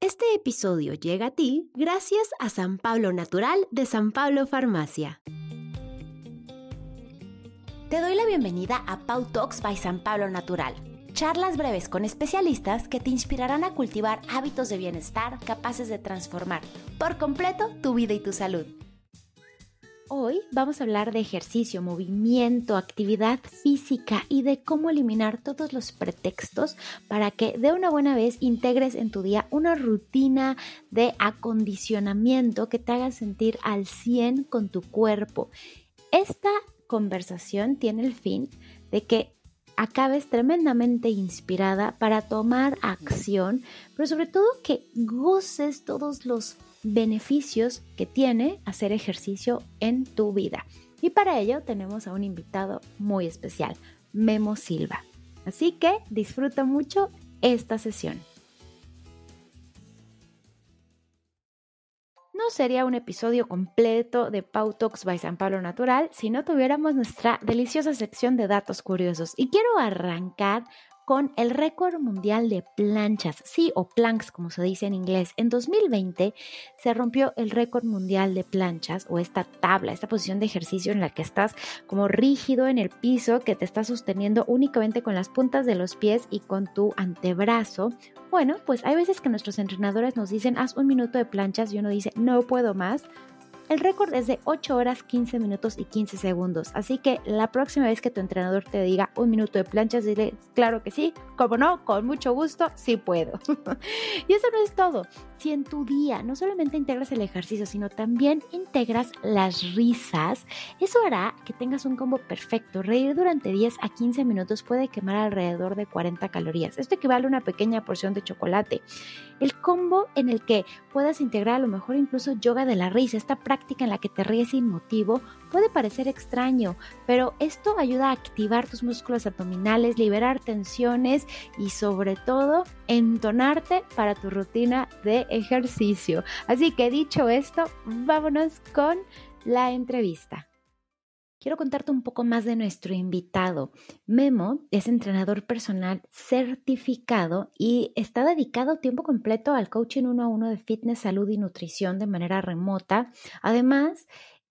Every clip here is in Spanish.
Este episodio llega a ti gracias a San Pablo Natural de San Pablo Farmacia. Te doy la bienvenida a Pau Talks by San Pablo Natural. Charlas breves con especialistas que te inspirarán a cultivar hábitos de bienestar capaces de transformar por completo tu vida y tu salud. Hoy vamos a hablar de ejercicio, movimiento, actividad física y de cómo eliminar todos los pretextos para que de una buena vez integres en tu día una rutina de acondicionamiento que te haga sentir al 100 con tu cuerpo. Esta conversación tiene el fin de que acabes tremendamente inspirada para tomar acción, pero sobre todo que goces todos los beneficios que tiene hacer ejercicio en tu vida. Y para ello tenemos a un invitado muy especial, Memo Silva. Así que disfruta mucho esta sesión. No sería un episodio completo de Pau Talks by San Pablo Natural si no tuviéramos nuestra deliciosa sección de datos curiosos. Y quiero arrancar con el récord mundial de planchas, sí, o planks como se dice en inglés. En 2020 se rompió el récord mundial de planchas o esta tabla, esta posición de ejercicio en la que estás como rígido en el piso, que te está sosteniendo únicamente con las puntas de los pies y con tu antebrazo. Bueno, pues hay veces que nuestros entrenadores nos dicen haz un minuto de planchas y uno dice no puedo más el récord es de 8 horas 15 minutos y 15 segundos, así que la próxima vez que tu entrenador te diga un minuto de planchas, dile, claro que sí, como no, con mucho gusto, sí puedo. y eso no es todo. Si en tu día no solamente integras el ejercicio, sino también integras las risas, eso hará que tengas un combo perfecto. Reír durante 10 a 15 minutos puede quemar alrededor de 40 calorías. Esto equivale a una pequeña porción de chocolate. El combo en el que puedas integrar a lo mejor incluso yoga de la risa, esta práctica en la que te ríes sin motivo, puede parecer extraño, pero esto ayuda a activar tus músculos abdominales, liberar tensiones y sobre todo entonarte para tu rutina de ejercicio. Así que dicho esto, vámonos con la entrevista. Quiero contarte un poco más de nuestro invitado. Memo es entrenador personal certificado y está dedicado tiempo completo al coaching uno a uno de fitness, salud y nutrición de manera remota. Además,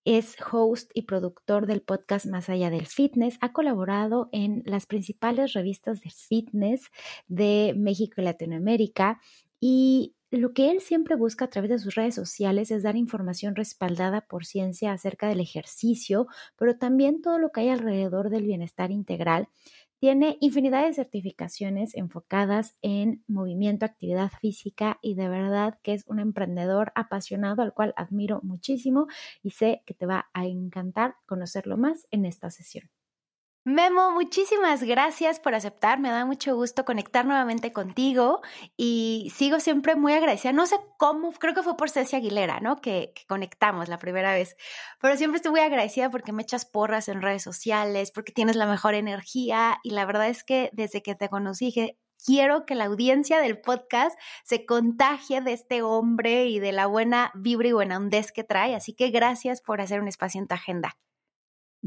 es host y productor del podcast Más allá del fitness. Ha colaborado en las principales revistas de fitness de México y Latinoamérica y lo que él siempre busca a través de sus redes sociales es dar información respaldada por ciencia acerca del ejercicio, pero también todo lo que hay alrededor del bienestar integral. Tiene infinidad de certificaciones enfocadas en movimiento, actividad física y de verdad que es un emprendedor apasionado al cual admiro muchísimo y sé que te va a encantar conocerlo más en esta sesión. Memo, muchísimas gracias por aceptar. Me da mucho gusto conectar nuevamente contigo y sigo siempre muy agradecida. No sé cómo, creo que fue por Ceci Aguilera, ¿no? Que, conectamos la primera vez, pero siempre estoy muy agradecida porque me echas porras en redes sociales, porque tienes la mejor energía y la verdad es que desde que te conocí quiero que la audiencia del podcast se contagie de este hombre y de la buena vibra y buena ondez que trae. Así que gracias por hacer un espacio en tu agenda.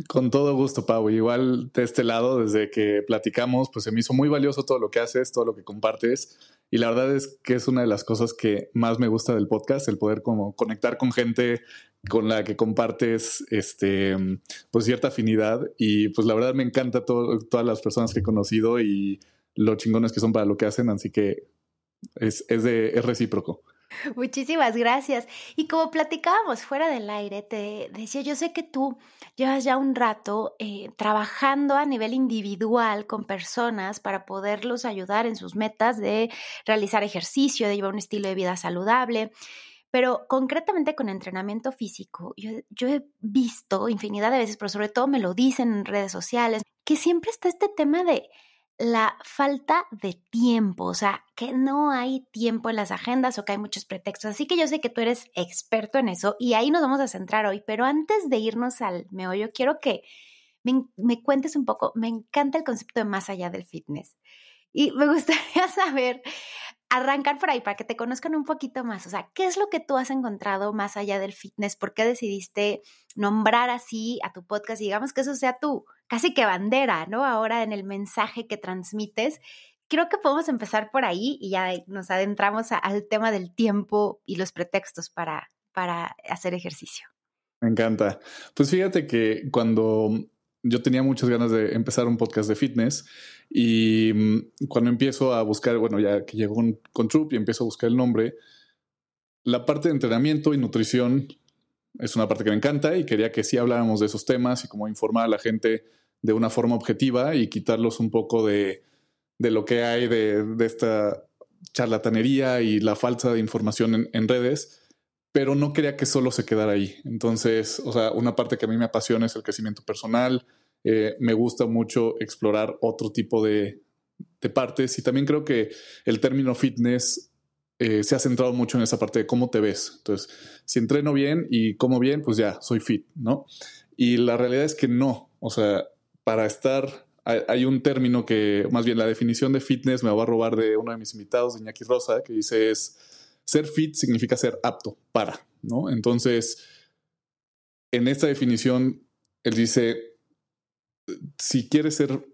Con todo gusto, Pau. Igual de este lado, desde que platicamos, pues se me hizo muy valioso todo lo que haces, todo lo que compartes. Y la verdad es que es una de las cosas que más me gusta del podcast, el poder como conectar con gente con la que compartes este, pues cierta afinidad. Y pues la verdad me encanta todas las personas que he conocido y lo chingones que son para lo que hacen. Así que es, es, de, es recíproco. Muchísimas gracias. Y como platicábamos fuera del aire, te decía, yo sé que tú llevas ya un rato eh, trabajando a nivel individual con personas para poderlos ayudar en sus metas de realizar ejercicio, de llevar un estilo de vida saludable. Pero concretamente con entrenamiento físico, yo, yo he visto infinidad de veces, pero sobre todo me lo dicen en redes sociales, que siempre está este tema de la falta de tiempo, o sea, que no hay tiempo en las agendas o que hay muchos pretextos. Así que yo sé que tú eres experto en eso y ahí nos vamos a centrar hoy, pero antes de irnos al meollo, quiero que me, me cuentes un poco, me encanta el concepto de más allá del fitness. Y me gustaría saber, arrancar por ahí para que te conozcan un poquito más. O sea, ¿qué es lo que tú has encontrado más allá del fitness? ¿Por qué decidiste nombrar así a tu podcast y digamos que eso sea tu casi que bandera, ¿no? Ahora en el mensaje que transmites. creo que podemos empezar por ahí y ya nos adentramos al tema del tiempo y los pretextos para, para hacer ejercicio. Me encanta. Pues fíjate que cuando yo tenía muchas ganas de empezar un podcast de fitness y mm, cuando empiezo a buscar, bueno, ya que llegó con Troop y empiezo a buscar el nombre, la parte de entrenamiento y nutrición es una parte que me encanta y quería que sí habláramos de esos temas y como informar a la gente de una forma objetiva y quitarlos un poco de, lo que hay de, esta charlatanería y la falsa de información en, redes, pero no quería que solo se quedara ahí. Entonces, o sea, una parte que a mí me apasiona es el crecimiento personal. Eh, me gusta mucho explorar otro tipo de, de partes y también creo que el término fitness eh, se ha centrado mucho en esa parte de cómo te ves. Entonces, si entreno bien y como bien, pues ya, soy fit, ¿no? Y la realidad es que no. O sea, para estar, hay, un término que, más bien la definición de fitness me va a robar de uno de mis invitados, de Iñaki Rosa, que dice es, ser fit significa ser apto para, ¿no? Entonces, en esta definición, él dice, si quieres ser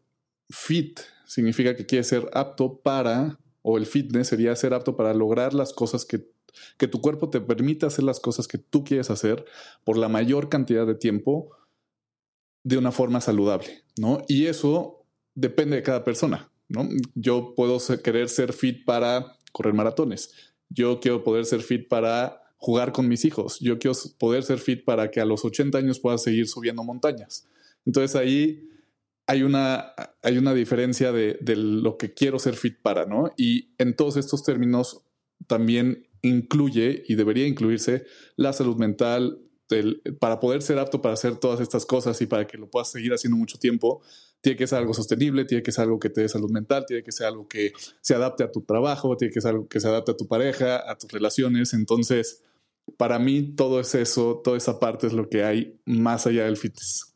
fit, significa que quieres ser apto para o el fitness sería ser apto para lograr las cosas que, que tu cuerpo te permita hacer las cosas que tú quieres hacer por la mayor cantidad de tiempo de una forma saludable, ¿no? Y eso depende de cada persona, ¿no? Yo puedo querer ser fit para correr maratones. Yo quiero poder ser fit para jugar con mis hijos. Yo quiero poder ser fit para que a los 80 años pueda seguir subiendo montañas. Entonces ahí hay una, hay una diferencia de, lo que quiero ser fit para, ¿no? Y en todos estos términos también incluye y debería incluirse la salud mental. Para poder ser apto para hacer todas estas cosas y para que lo puedas seguir haciendo mucho tiempo, tiene que ser algo sostenible, tiene que ser algo que te dé salud mental, tiene que ser algo que se adapte a tu trabajo, tiene que ser algo que se adapte a tu pareja, a tus relaciones. Entonces, para mí todo es eso, toda esa parte es lo que hay más allá del fitness.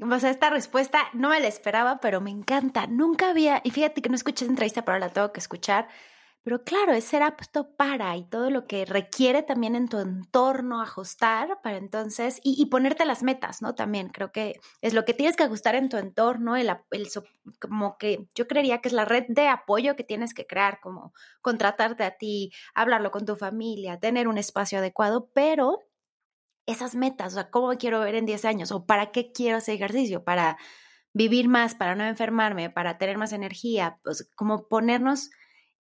O sea, esta respuesta no me la esperaba, pero me encanta. Nunca había, y fíjate que no escuché esa entrevista, pero la tengo que escuchar. Pero claro, es ser apto para y todo lo que requiere también en tu entorno ajustar para entonces, y, ponerte las metas, ¿no? También creo que es lo que tienes que ajustar en tu entorno, el, el, como que yo creería que es la red de apoyo que tienes que crear, como contratarte a ti, hablarlo con tu familia, tener un espacio adecuado, pero esas metas, o sea, cómo quiero ver en 10 años o para qué quiero hacer ejercicio, para vivir más, para no enfermarme, para tener más energía, pues como ponernos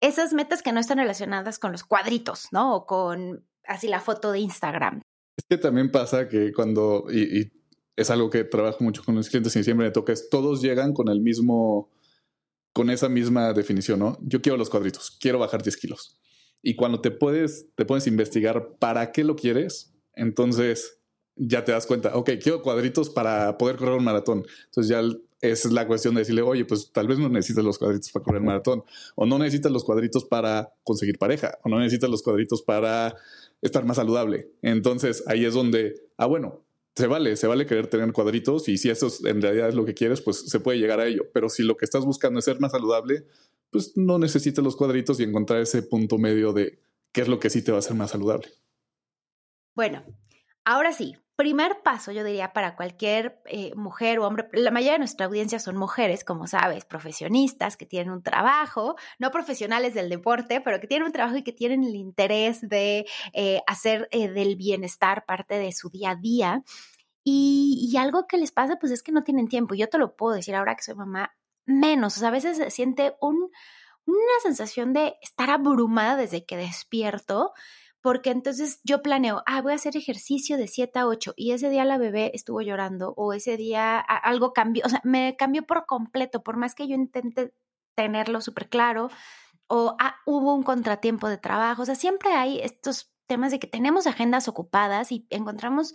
esas metas que no están relacionadas con los cuadritos, ¿no? O con así la foto de Instagram. Es que también pasa que cuando, y, es algo que trabajo mucho con los clientes y siempre me toca, es todos llegan con el mismo, con esa misma definición, ¿no? Yo quiero los cuadritos, quiero bajar 10 kilos. Y cuando te puedes, te puedes investigar para qué lo quieres, entonces ya te das cuenta, ok, quiero cuadritos para poder correr un maratón. Entonces ya esa es la cuestión de decirle, oye, pues tal vez no necesitas los cuadritos para correr un maratón, o no necesitas los cuadritos para conseguir pareja, o no necesitas los cuadritos para estar más saludable. Entonces ahí es donde, ah, bueno, se vale, se vale querer tener cuadritos y si eso en realidad es lo que quieres, pues se puede llegar a ello. Pero si lo que estás buscando es ser más saludable, pues no necesitas los cuadritos y encontrar ese punto medio de qué es lo que sí te va a hacer más saludable. Bueno, ahora sí, primer paso, yo diría, para cualquier eh, mujer o hombre, la mayoría de nuestra audiencia son mujeres, como sabes, profesionistas que tienen un trabajo, no profesionales del deporte, pero que tienen un trabajo y que tienen el interés de eh, hacer eh, del bienestar parte de su día a día. Y, algo que les pasa, pues es que no tienen tiempo. Yo te lo puedo decir ahora que soy mamá, menos. O sea, a veces se siente un, una sensación de estar abrumada desde que despierto porque entonces yo planeo, ah, voy a hacer ejercicio de 7 a 8 y ese día la bebé estuvo llorando o ese día algo cambió, o sea, me cambió por completo, por más que yo intente tenerlo súper claro o ah, hubo un contratiempo de trabajo, o sea, siempre hay estos temas de que tenemos agendas ocupadas y encontramos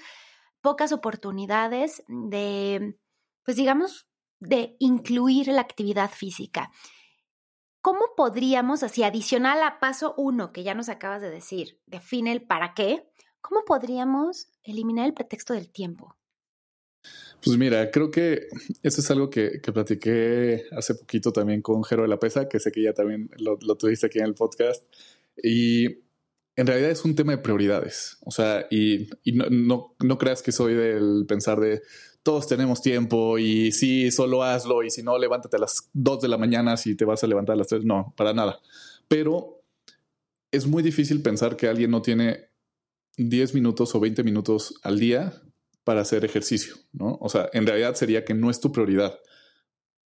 pocas oportunidades de, pues digamos, de incluir la actividad física. ¿Cómo podríamos, así adicional a paso uno que ya nos acabas de decir, define el para qué, cómo podríamos eliminar el pretexto del tiempo? Pues mira, creo que eso es algo que, platiqué hace poquito también con Jero de la Pesa, que sé que ya también lo, tuviste aquí en el podcast. Y en realidad es un tema de prioridades. O sea, y, no, no, creas que soy del pensar de todos tenemos tiempo y sí, solo hazlo y si no, levántate a las 2 de la mañana si te vas a levantar a las 3. No, para nada. Pero es muy difícil pensar que alguien no tiene 10 minutos o 20 minutos al día para hacer ejercicio, ¿no? O sea, en realidad sería que no es tu prioridad.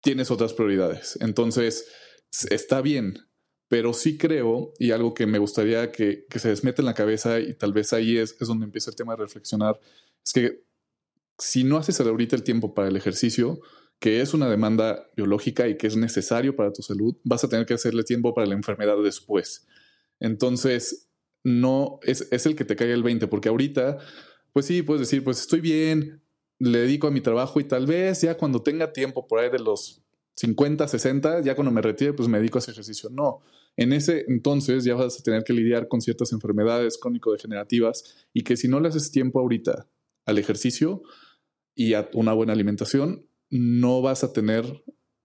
Tienes otras prioridades. Entonces, está bien, pero sí creo, y algo que me gustaría que, se desmete en la cabeza, y tal vez ahí es, es donde empieza el tema de reflexionar, es que si no haces ahorita el tiempo para el ejercicio, que es una demanda biológica y que es necesario para tu salud, vas a tener que hacerle tiempo para la enfermedad después. Entonces, no es, el que te cae el 20, porque ahorita, pues sí, puedes decir, pues estoy bien, le dedico a mi trabajo y tal vez ya cuando tenga tiempo por ahí de los 50, 60, ya cuando me retire, pues me dedico a ese ejercicio. No, en ese entonces ya vas a tener que lidiar con ciertas enfermedades crónico-degenerativas y que si no le haces tiempo ahorita al ejercicio, y a una buena alimentación, no vas a tener,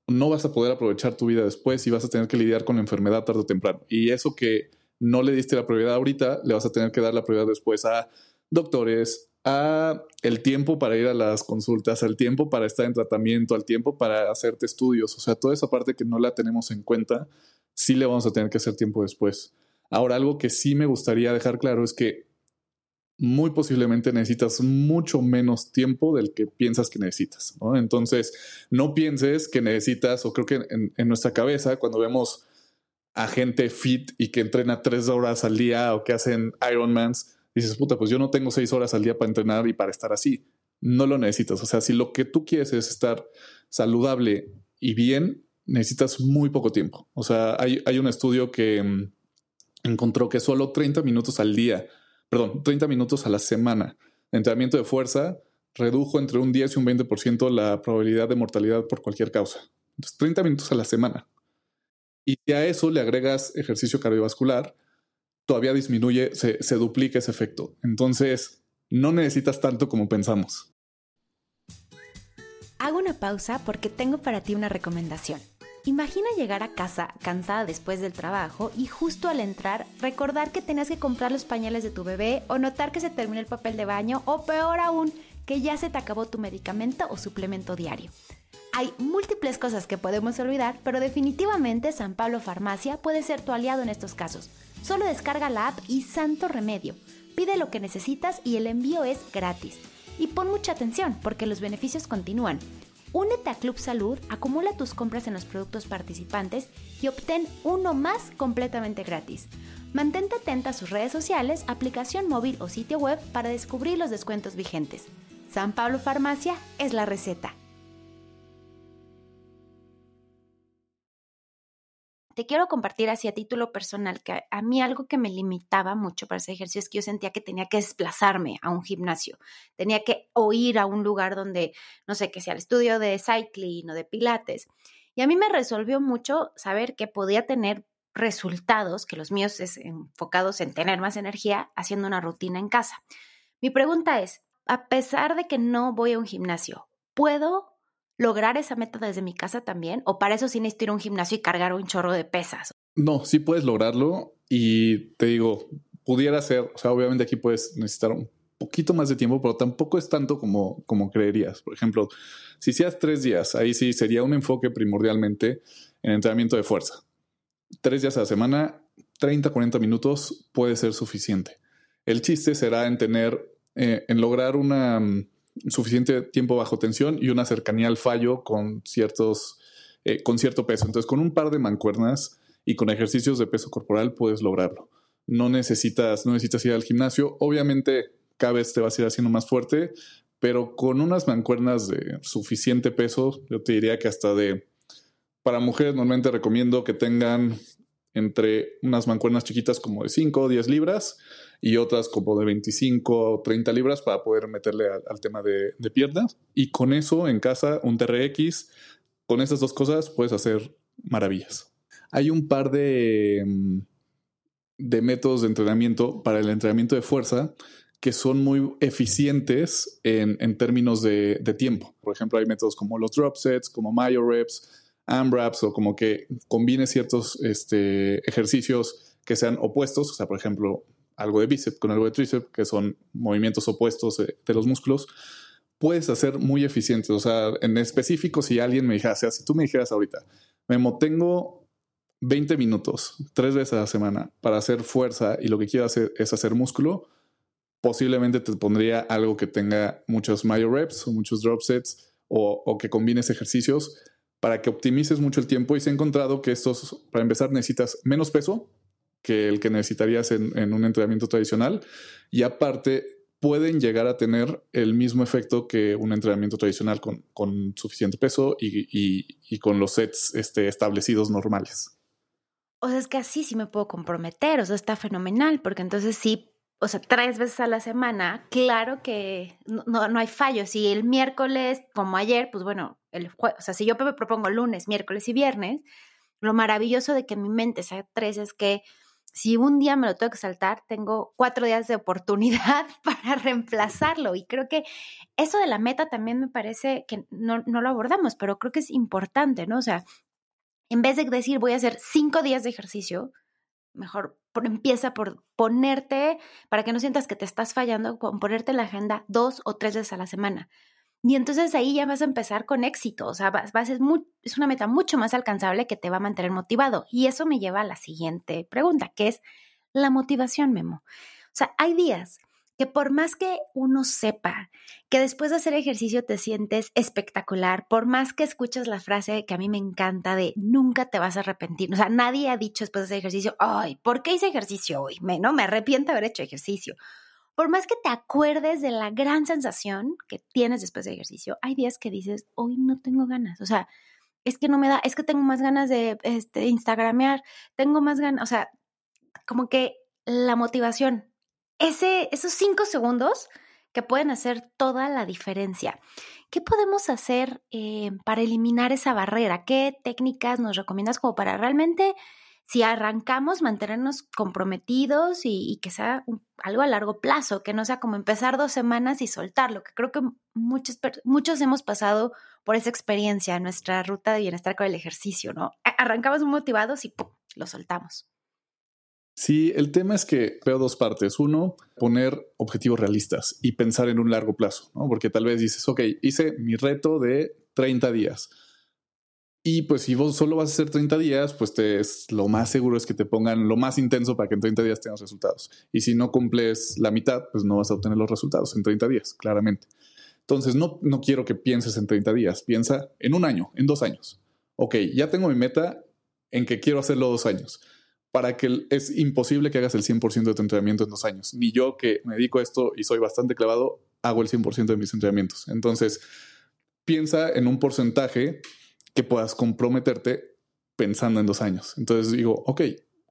no vas a poder aprovechar tu vida después y vas a tener que lidiar con la enfermedad tarde o temprano. Y eso que no le diste la prioridad ahorita, le vas a tener que dar la prioridad después a doctores, a el tiempo para ir a las consultas, al tiempo para estar en tratamiento, al tiempo para hacerte estudios, o sea, toda esa parte que no la tenemos en cuenta, sí le vamos a tener que hacer tiempo después. Ahora, algo que sí me gustaría dejar claro es que muy posiblemente necesitas mucho menos tiempo del que piensas que necesitas. Entonces, no pienses que necesitas, o creo que en, nuestra cabeza, cuando vemos a gente fit y que entrena tres horas al día o que hacen Ironmans, dices, puta, pues yo no tengo seis horas al día para entrenar y para estar así. No lo necesitas. O sea, si lo que tú quieres es estar saludable y bien, necesitas muy poco tiempo. O sea, hay, hay un estudio que mm, encontró que solo 30 minutos al día perdón, 30 minutos a la semana entrenamiento de fuerza redujo entre un 10 y un 20% la probabilidad de mortalidad por cualquier causa. Entonces, 30 minutos a la semana. Y a eso le agregas ejercicio cardiovascular, todavía disminuye, se, se duplica ese efecto. Entonces, no necesitas tanto como pensamos. Hago una pausa porque tengo para ti una recomendación. Imagina llegar a casa cansada después del trabajo y justo al entrar recordar que tenías que comprar los pañales de tu bebé o notar que se terminó el papel de baño o peor aún, que ya se te acabó tu medicamento o suplemento diario. Hay múltiples cosas que podemos olvidar, pero definitivamente San Pablo Farmacia puede ser tu aliado en estos casos. Solo descarga la app y santo remedio. Pide lo que necesitas y el envío es gratis. Y pon mucha atención porque los beneficios continúan. Únete a Club Salud, acumula tus compras en los productos participantes y obtén uno más completamente gratis. Mantente atenta a sus redes sociales, aplicación móvil o sitio web para descubrir los descuentos vigentes. San Pablo Farmacia es la receta. Quiero compartir así a título personal que a mí algo que me limitaba mucho para ese ejercicio es que yo sentía que tenía que desplazarme a un gimnasio, tenía que oír a un lugar donde, no sé, que sea el estudio de cycling o de pilates. Y a mí me resolvió mucho saber que podía tener resultados, que los míos es enfocados en tener más energía, haciendo una rutina en casa. Mi pregunta es, a pesar de que no voy a un gimnasio, ¿puedo lograr esa meta desde mi casa también? ¿O para eso sí necesito ir a un gimnasio y cargar un chorro de pesas? No, sí puedes lograrlo y te digo, pudiera ser, o sea, obviamente aquí puedes necesitar un poquito más de tiempo, pero tampoco es tanto como, como creerías. Por ejemplo, si hicieras tres días, ahí sí sería un enfoque primordialmente en entrenamiento de fuerza. Tres días a la semana, 30, 40 minutos puede ser suficiente. El chiste será en tener, eh, en lograr una suficiente tiempo bajo tensión y una cercanía al fallo con ciertos eh, con cierto peso. Entonces, con un par de mancuernas y con ejercicios de peso corporal puedes lograrlo. No necesitas, no necesitas ir al gimnasio. Obviamente, cada vez te vas a ir haciendo más fuerte, pero con unas mancuernas de suficiente peso, yo te diría que hasta de para mujeres normalmente recomiendo que tengan entre unas mancuernas chiquitas como de 5 o 10 libras y otras como de 25 o 30 libras para poder meterle al, tema de, piernas. Y con eso en casa, un TRX, con esas dos cosas puedes hacer maravillas. Hay un par de, mm, de métodos de entrenamiento para el entrenamiento de fuerza que son muy eficientes en, en términos de, de, tiempo. Por ejemplo, hay métodos como los drop sets, como Myo reps, AMRAPs o como que combine ciertos este, ejercicios que sean opuestos. O sea, por ejemplo, algo de bíceps con algo de tríceps, que son movimientos opuestos de, los músculos, puedes hacer muy eficientes. O sea, en específico, si alguien me dijera, o sea, si tú me dijeras ahorita, Memo, tengo 20 minutos, tres veces a la semana para hacer fuerza y lo que quiero hacer es hacer músculo, posiblemente te pondría algo que tenga muchos mayor reps o muchos drop sets o, o que combines ejercicios para que optimices mucho el tiempo. Y se ha encontrado que estos, para empezar, necesitas menos peso que el que necesitarías en, un entrenamiento tradicional. Y aparte, pueden llegar a tener el mismo efecto que un entrenamiento tradicional con, suficiente peso y, con los sets este, establecidos normales. O sea, es que así sí me puedo comprometer, o sea, está fenomenal, porque entonces sí, o sea, tres veces a la semana, claro que no, no hay fallo. Si el miércoles, como ayer, pues bueno, el jueves, o sea, si yo me propongo lunes, miércoles y viernes, lo maravilloso de que mi mente sea tres es que si un día me lo tengo que saltar, tengo cuatro días de oportunidad para reemplazarlo. Y creo que eso de la meta también me parece que no, no, lo abordamos, pero creo que es importante, ¿no? O sea, en vez de decir voy a hacer cinco días de ejercicio, mejor empieza por ponerte, para que no sientas que te estás fallando, ponerte en la agenda dos o tres veces a la semana. Y entonces ahí ya vas a empezar con éxito, o sea, vas, es, es una meta mucho más alcanzable que te va a mantener motivado. Y eso me lleva a la siguiente pregunta, que es la motivación, Memo. O sea, hay días que por más que uno sepa que después de hacer ejercicio te sientes espectacular, por más que escuches la frase que a mí me encanta de nunca te vas a arrepentir, o sea, nadie ha dicho después de hacer ejercicio, ay, ¿por qué hice ejercicio hoy? No, me arrepiento de haber hecho ejercicio por más que te acuerdes de la gran sensación que tienes después de ejercicio, hay días que dices, hoy no tengo ganas, o sea, es que no me da, es que tengo más ganas de este, Instagramear, tengo más ganas, o sea, como que la motivación, ese, esos cinco segundos que pueden hacer toda la diferencia. ¿Qué podemos hacer eh, para eliminar esa barrera? ¿Qué técnicas nos recomiendas como para realmente si arrancamos, mantenernos comprometidos y, que sea algo a largo plazo, que no sea como empezar dos semanas y soltarlo, que creo que muchos, hemos pasado por esa experiencia en nuestra ruta de bienestar con el ejercicio, ¿no? Arrancamos motivados y ¡pum! lo soltamos. Sí, el tema es que veo dos partes. Uno, poner objetivos realistas y pensar en un largo plazo, ¿no? Porque tal vez dices, ok, hice mi reto de 30 días y pues si vos solo vas a hacer 30 días, pues te es, lo más seguro es que te pongan lo más intenso para que en 30 días tengas resultados. Y si no cumples la mitad, pues no vas a obtener los resultados en 30 días, claramente. Entonces, no, no quiero que pienses en 30 días, piensa en un año, en dos años. Ok, ya tengo mi meta en que quiero hacerlo dos años. Para que es imposible que hagas el 100% de tu entrenamiento en dos años. Ni yo que me dedico a esto y soy bastante clavado, hago el 100% de mis entrenamientos. Entonces, piensa en un porcentaje que puedas comprometerte pensando en dos años. Entonces digo, ok,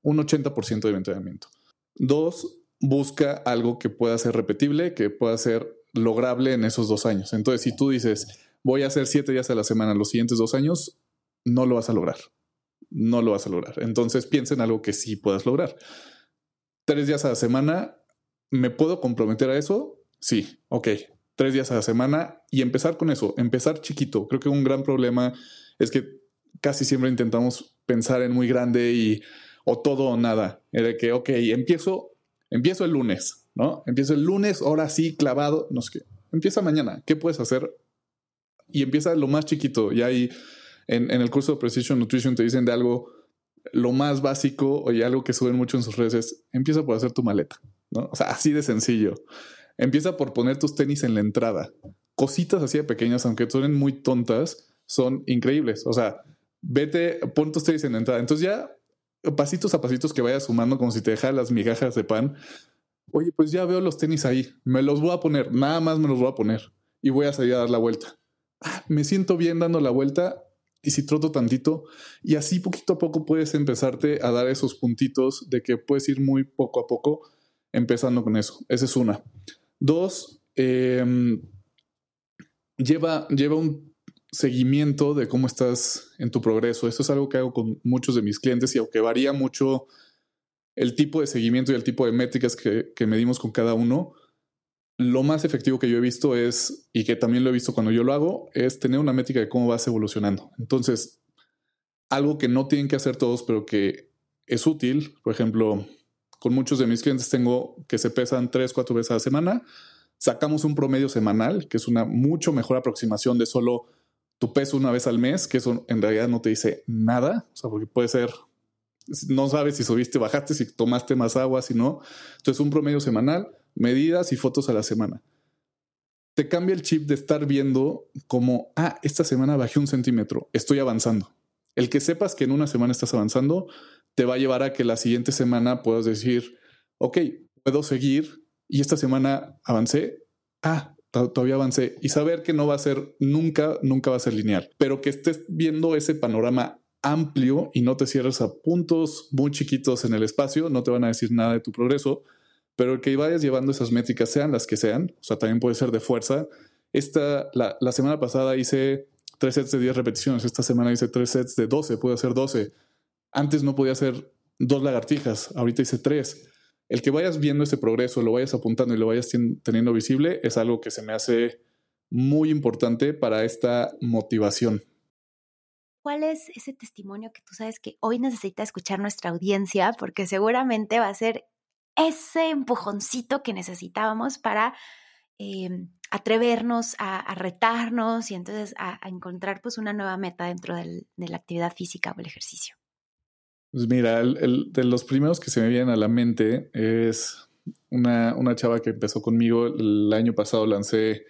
un 80% de entrenamiento. Dos, busca algo que pueda ser repetible, que pueda ser lograble en esos dos años. Entonces, si tú dices, voy a hacer siete días a la semana los siguientes dos años, no lo vas a lograr. No lo vas a lograr. Entonces, piensa en algo que sí puedas lograr. Tres días a la semana, ¿me puedo comprometer a eso? Sí, ok. Tres días a la semana y empezar con eso, empezar chiquito. Creo que un gran problema es que casi siempre intentamos pensar en muy grande y o todo o nada. Era que, ok, empiezo, empiezo el lunes, ¿no? Empiezo el lunes, ahora sí, clavado, no sé qué. Empieza mañana, ¿qué puedes hacer? Y empieza lo más chiquito. Y ahí en, en el curso de Precision Nutrition te dicen de algo, lo más básico, o algo que suben mucho en sus redes es, empieza por hacer tu maleta, ¿no? O sea, así de sencillo. Empieza por poner tus tenis en la entrada. Cositas así de pequeñas, aunque suenen muy tontas, son increíbles. O sea, vete, pon tus tenis en la entrada. Entonces ya pasitos a pasitos que vayas sumando como si te dejas las migajas de pan. Oye, pues ya veo los tenis ahí. Me los voy a poner. Nada más me los voy a poner. Y voy a salir a dar la vuelta. Ah, me siento bien dando la vuelta. Y si troto tantito. Y así poquito a poco puedes empezarte a dar esos puntitos de que puedes ir muy poco a poco empezando con eso. Esa es una. Dos, em, lleva, lleva un seguimiento de cómo estás en tu progreso. Esto es algo que hago con muchos de mis clientes y aunque varía mucho el tipo de seguimiento y el tipo de métricas que, medimos con cada uno, lo más efectivo que yo he visto es, y que también lo he visto cuando yo lo hago, es tener una métrica de cómo vas evolucionando. Entonces, algo que no tienen que hacer todos, pero que es útil, por ejemplo, con muchos de mis clientes tengo que se pesan tres, cuatro veces a la semana Sacamos un promedio semanal, que es una mucho mejor aproximación de solo tu peso una vez al mes, que eso en realidad no te dice nada, o sea, porque puede ser, no sabes si subiste, bajaste, si tomaste más agua, si no. Entonces, un promedio semanal, medidas y fotos a la semana. Te cambia el chip de estar viendo como, ah, esta semana bajé un centímetro, estoy avanzando. El que sepas que en una semana estás avanzando te va a llevar a que la siguiente semana puedas decir, ok, puedo seguir y esta semana avancé. Ah, todavía avancé. Y saber que no va a ser nunca, nunca va a ser lineal, pero que estés viendo ese panorama amplio y no te cierres a puntos muy chiquitos en el espacio, no te van a decir nada de tu progreso, pero que vayas llevando esas métricas, sean las que sean, o sea, también puede ser de fuerza. Esta, la, la semana pasada hice tres sets de 10 repeticiones, esta semana hice tres sets de 12, puedo hacer 12. Antes no podía hacer dos lagartijas, ahorita hice tres. El que vayas viendo ese progreso, lo vayas apuntando y lo vayas teniendo visible es algo que se me hace muy importante para esta motivación. ¿Cuál es ese testimonio que tú sabes que hoy necesita escuchar nuestra audiencia? Porque seguramente va a ser ese empujoncito que necesitábamos para em, atrevernos a, retarnos y entonces a, encontrar pues una nueva meta dentro de la actividad física o el ejercicio. Pues mira, el, de los primeros que se me vienen a la mente es una, una chava que empezó conmigo el año pasado, lancé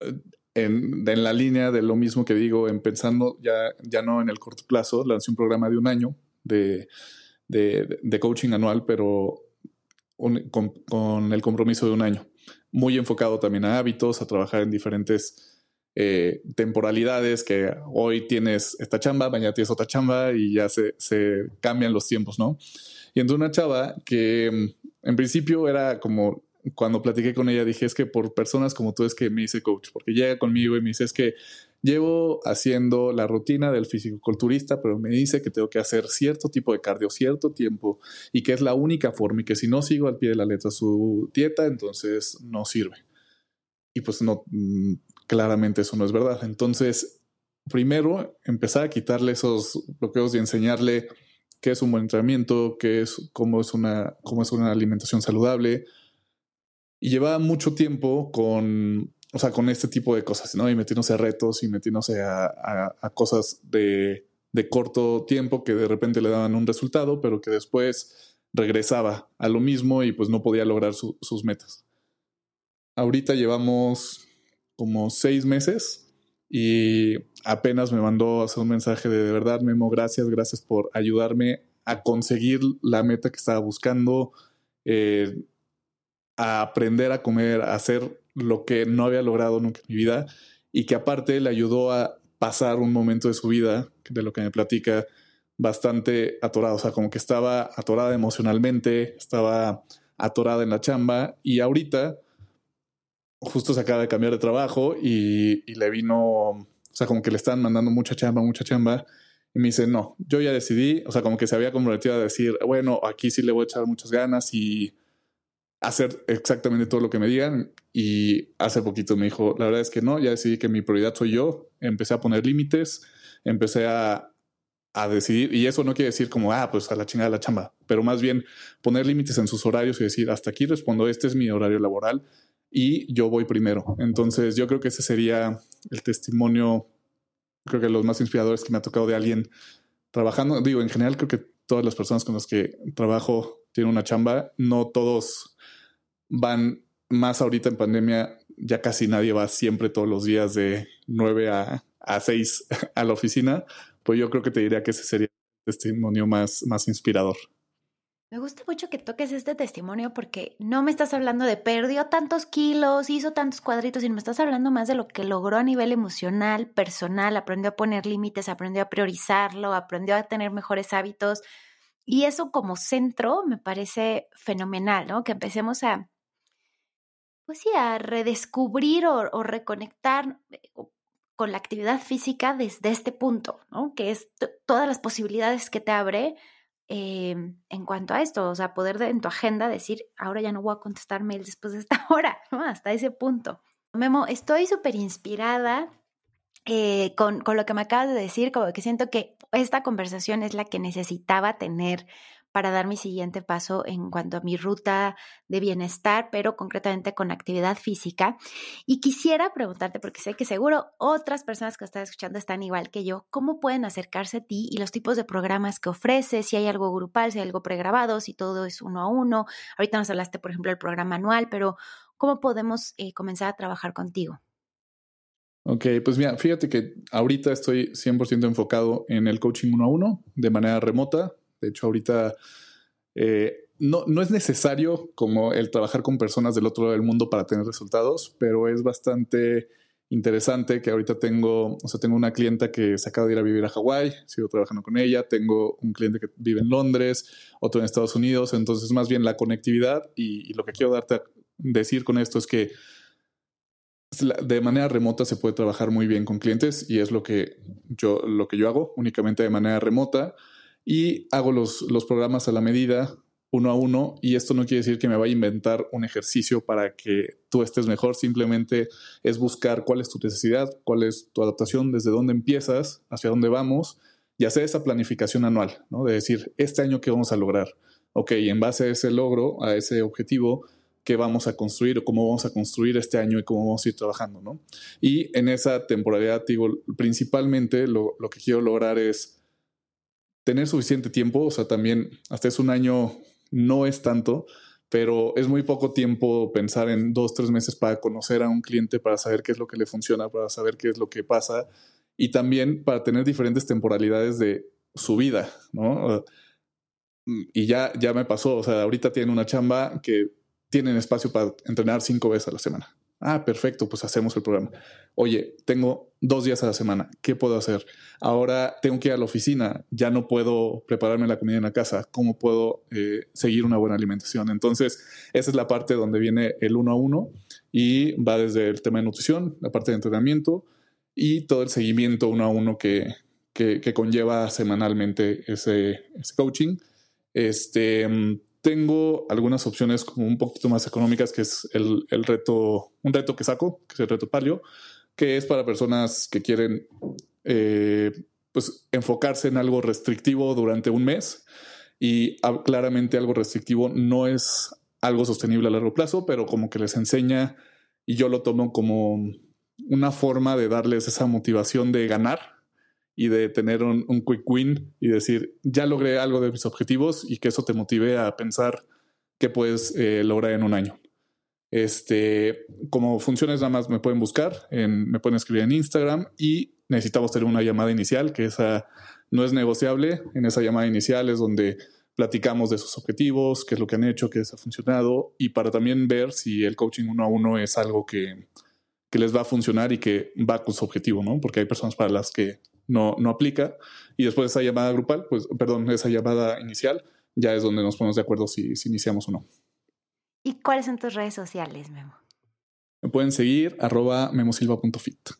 eh, en, la línea de lo mismo que digo, en pensando ya, ya no en el corto plazo, lancé un programa de un año de, de coaching anual, pero con, el compromiso de un año. Muy enfocado también a hábitos, a trabajar en diferentes eh, temporalidades que hoy tienes esta chamba, mañana tienes otra chamba y ya se, se cambian los tiempos, ¿no? Y entonces una chava que mm, en principio era como cuando platiqué con ella dije es que por personas como tú es que me hice coach, porque llega conmigo y me dice es que llevo haciendo la rutina del fisicoculturista, pero me dice que tengo que hacer cierto tipo de cardio, cierto tiempo y que es la única forma y que si no sigo al pie de la letra su dieta, entonces no sirve. Y pues no, mm, claramente eso no es verdad. Entonces, primero, empezar a quitarle esos bloqueos y enseñarle qué es un buen entrenamiento, qué es, cómo es una, cómo es una alimentación saludable. Y llevaba mucho tiempo con, o sea, con este tipo de cosas, ¿no? Y metiéndose a retos y metiéndose a, cosas de, de, corto tiempo que de repente le daban un resultado, pero que después regresaba a lo mismo y pues no podía lograr sus metas. Ahorita llevamos como seis meses y apenas me mandó hacer un mensaje de de verdad, Memo, gracias, gracias por ayudarme a conseguir la meta que estaba buscando, eh, a aprender a comer, a hacer lo que no había logrado nunca en mi vida y que aparte le ayudó a pasar un momento de su vida, de lo que me platica, bastante atorado, o sea, como que estaba atorada emocionalmente, estaba atorada en la chamba y ahorita justo se acaba de cambiar de trabajo y, le vino, o sea, como que le están mandando mucha chamba, mucha chamba. Y me dice, no, yo ya decidí, o sea, como que se había comprometido a decir, bueno, aquí sí le voy a echar muchas ganas y hacer exactamente todo lo que me digan. Y hace poquito me dijo, la verdad es que no, ya decidí que mi prioridad soy yo. Empecé a poner límites, empecé a, a decidir, y eso no quiere decir como, ah, pues a la chingada la chamba, pero más bien poner límites en sus horarios y decir, hasta aquí respondo, este es mi horario laboral y yo voy primero. Entonces yo creo que ese sería el testimonio, creo que los más inspiradores que me ha tocado de alguien trabajando. Digo, en general creo que todas las personas con las que trabajo tienen una chamba, no todos van más ahorita en pandemia, ya casi nadie va siempre todos los días de 9 a, a 6 a la oficina, pues yo creo que te diría que ese sería el testimonio más, más inspirador. Me gusta mucho que toques este testimonio porque no me estás hablando de perdió tantos kilos, hizo tantos cuadritos, sino me estás hablando más de lo que logró a nivel emocional, personal, aprendió a poner límites, aprendió a priorizarlo, aprendió a tener mejores hábitos. Y eso como centro me parece fenomenal, ¿no? Que empecemos a, pues sí, a redescubrir o, reconectar eh, con la actividad física desde este punto, ¿no? Que es todas las posibilidades que te abre Em, en cuanto a esto, o sea, poder en tu agenda decir, ahora ya no voy a contestar mails después de esta hora, ¿no? Hasta ese punto. Memo, estoy súper inspirada eh, con, con, lo que me acabas de decir, como que siento que esta conversación es la que necesitaba tener para dar mi siguiente paso en cuanto a mi ruta de bienestar, pero concretamente con actividad física. Y quisiera preguntarte, porque sé que seguro otras personas que están escuchando están igual que yo, ¿cómo pueden acercarse a ti y los tipos de programas que ofreces? Si hay algo grupal, si hay algo pregrabado, si todo es uno a uno. Ahorita nos hablaste, por ejemplo, del programa anual, pero ¿cómo podemos eh, comenzar a trabajar contigo? Ok, pues mira, fíjate que ahorita estoy 100% enfocado en el coaching uno a uno de manera remota. De hecho, ahorita eh, no, no es necesario como el trabajar con personas del otro lado del mundo para tener resultados, pero es bastante interesante que ahorita tengo, o sea, tengo una clienta que se acaba de ir a vivir a Hawái, sigo trabajando con ella, tengo un cliente que vive en Londres, otro en Estados Unidos, entonces más bien la conectividad y, y lo que quiero darte a decir con esto es que de manera remota se puede trabajar muy bien con clientes y es lo que yo, lo que yo hago únicamente de manera remota y hago los, los programas a la medida uno a uno y esto no quiere decir que me vaya a inventar un ejercicio para que tú estés mejor, simplemente es buscar cuál es tu necesidad, cuál es tu adaptación, desde dónde empiezas, hacia dónde vamos y hacer esa planificación anual, ¿no? De decir, este año qué vamos a lograr. Ok, en base a ese logro, a ese objetivo, qué vamos a construir o cómo vamos a construir este año y cómo vamos a ir trabajando, ¿no? Y en esa temporalidad, digo, principalmente lo, lo que quiero lograr es tener suficiente tiempo, o sea, también hasta es un año, no es tanto, pero es muy poco tiempo pensar en dos, tres meses para conocer a un cliente, para saber qué es lo que le funciona, para saber qué es lo que pasa y también para tener diferentes temporalidades de su vida, ¿no? Y ya, ya me pasó, o sea, ahorita tiene una chamba que tienen espacio para entrenar cinco veces a la semana. Ah, perfecto, pues hacemos el programa. Oye, tengo dos días a la semana, ¿qué puedo hacer? Ahora tengo que ir a la oficina, ya no puedo prepararme la comida en la casa, ¿cómo puedo eh, seguir una buena alimentación? Entonces, esa es la parte donde viene el uno a uno y va desde el tema de nutrición, la parte de entrenamiento y todo el seguimiento uno a uno que, que, conlleva semanalmente ese, ese coaching. Este, tengo algunas opciones como un poquito más económicas, que es el, el, reto, un reto que saco, que es el reto palio, que es para personas que quieren eh, pues enfocarse en algo restrictivo durante un mes. Y claramente algo restrictivo no es algo sostenible a largo plazo, pero como que les enseña y yo lo tomo como una forma de darles esa motivación de ganar y de tener un, quick win y decir, ya logré algo de mis objetivos y que eso te motive a pensar qué puedes eh, lograr en un año. Este, como funciones nada más me pueden buscar, en, me pueden escribir en Instagram y necesitamos tener una llamada inicial, que esa no es negociable. En esa llamada inicial es donde platicamos de sus objetivos, qué es lo que han hecho, qué les ha funcionado y para también ver si el coaching uno a uno es algo que, que les va a funcionar y que va con su objetivo, ¿no? Porque hay personas para las que no, no aplica. Y después de esa llamada grupal, pues, perdón, esa llamada inicial, ya es donde nos ponemos de acuerdo si, si iniciamos o no. ¿Y cuáles son tus redes sociales, Memo? Me pueden seguir arroba memosilva.fit.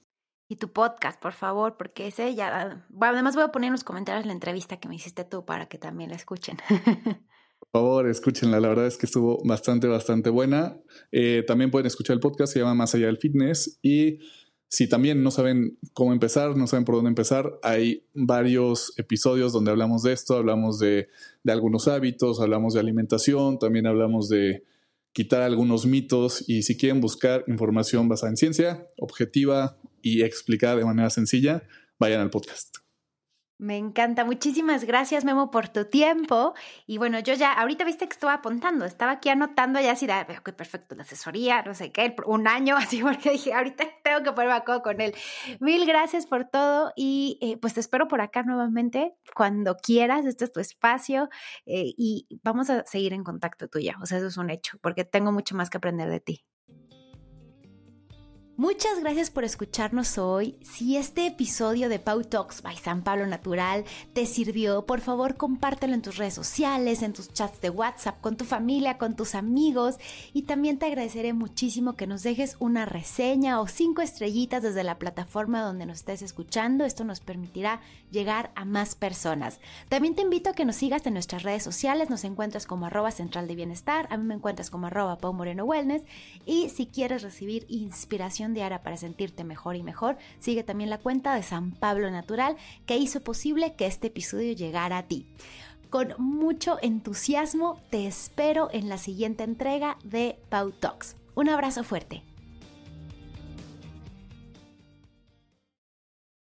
Y tu podcast, por favor, porque ese ya... Bueno, además voy a poner en los comentarios la entrevista que me hiciste tú para que también la escuchen. Por favor, escúchenla. La verdad es que estuvo bastante, bastante buena. Eh, también pueden escuchar el podcast, se llama Más allá del fitness. Y si también no saben cómo empezar, no saben por dónde empezar, hay varios episodios donde hablamos de esto, hablamos de, algunos hábitos, hablamos de alimentación, también hablamos de quitar algunos mitos y si quieren buscar información basada en ciencia, objetiva y explicada de manera sencilla, vayan al podcast. Me encanta. Muchísimas gracias, Memo, por tu tiempo. Y bueno, yo ya, ahorita viste que estaba apuntando, estaba aquí anotando ya así, ah, ok, perfecto, la asesoría, no sé qué, un año, así, porque dije, ahorita tengo que ponerme a acuerdo con él. Mil gracias por todo y eh, pues te espero por acá nuevamente cuando quieras. Este es tu espacio eh, y vamos a seguir en contacto tuya. O sea, eso es un hecho, porque tengo mucho más que aprender de ti. Muchas gracias por escucharnos hoy. Si este episodio de Pau Talks by San Pablo Natural te sirvió, por favor compártelo en tus redes sociales, en tus chats de WhatsApp, con tu familia, con tus amigos. Y también te agradeceré muchísimo que nos dejes una reseña o cinco estrellitas desde la plataforma donde nos estés escuchando. Esto nos permitirá llegar a más personas. También te invito a que nos sigas en nuestras redes sociales. Nos encuentras como arroba central de bienestar. A mí me encuentras como arroba Pau Moreno Wellness. Y si quieres recibir inspiración diaria para sentirte mejor y mejor, sigue también la cuenta de San Pablo Natural que hizo posible que este episodio llegara a ti. con mucho entusiasmo te espero en la siguiente entrega de Pau Talks. Un abrazo fuerte.